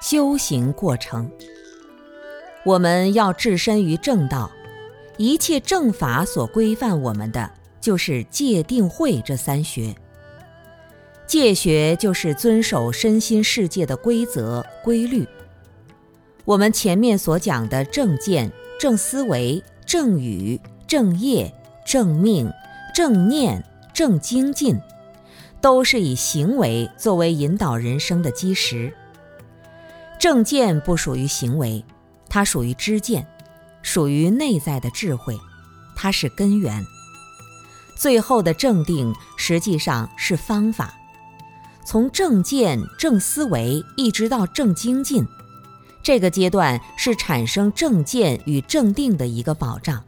修行过程。我们要置身于正道，一切正法所规范我们的，就是戒定慧这三学。戒学就是遵守身心世界的规则规律。我们前面所讲的正见、正思维、正语、正业、正命、正念、正精进，都是以行为作为引导人生的基石。正见不属于行为，它属于知见，属于内在的智慧，它是根源。最后的正定实际上是方法。从正见、正思维一直到正精进，这个阶段是产生正见与正定的一个保障。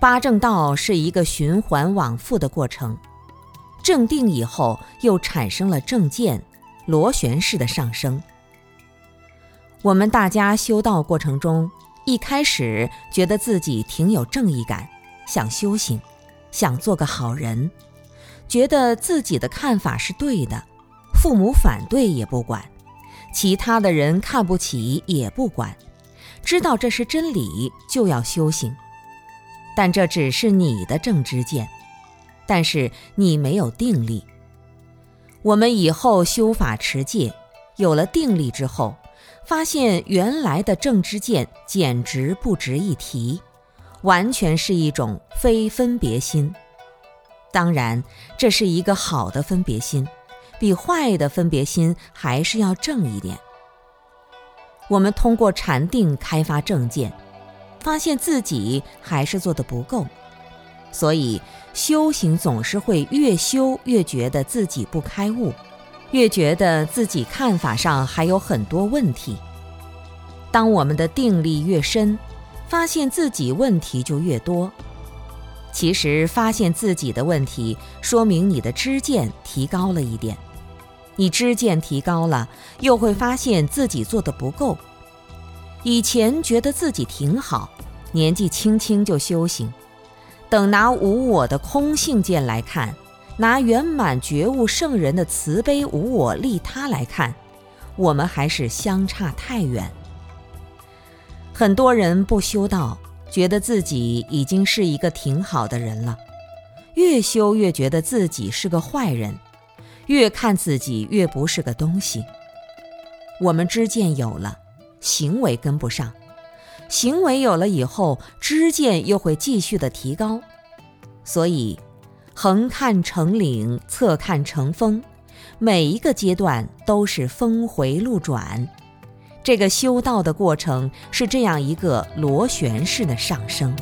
八正道是一个循环往复的过程，正定以后又产生了正见，螺旋式的上升。我们大家修道过程中，一开始觉得自己挺有正义感，想修行，想做个好人。觉得自己的看法是对的，父母反对也不管，其他的人看不起也不管，知道这是真理就要修行。但这只是你的正知见，但是你没有定力。我们以后修法持戒，有了定力之后，发现原来的正知见简直不值一提，完全是一种非分别心。当然，这是一个好的分别心，比坏的分别心还是要正一点。我们通过禅定开发正见，发现自己还是做的不够，所以修行总是会越修越觉得自己不开悟，越觉得自己看法上还有很多问题。当我们的定力越深，发现自己问题就越多。其实发现自己的问题，说明你的知见提高了一点。你知见提高了，又会发现自己做的不够。以前觉得自己挺好，年纪轻轻就修行，等拿无我的空性见来看，拿圆满觉悟圣人的慈悲无我利他来看，我们还是相差太远。很多人不修道。觉得自己已经是一个挺好的人了，越修越觉得自己是个坏人，越看自己越不是个东西。我们知见有了，行为跟不上；行为有了以后，知见又会继续的提高。所以，横看成岭，侧看成峰，每一个阶段都是峰回路转。这个修道的过程是这样一个螺旋式的上升。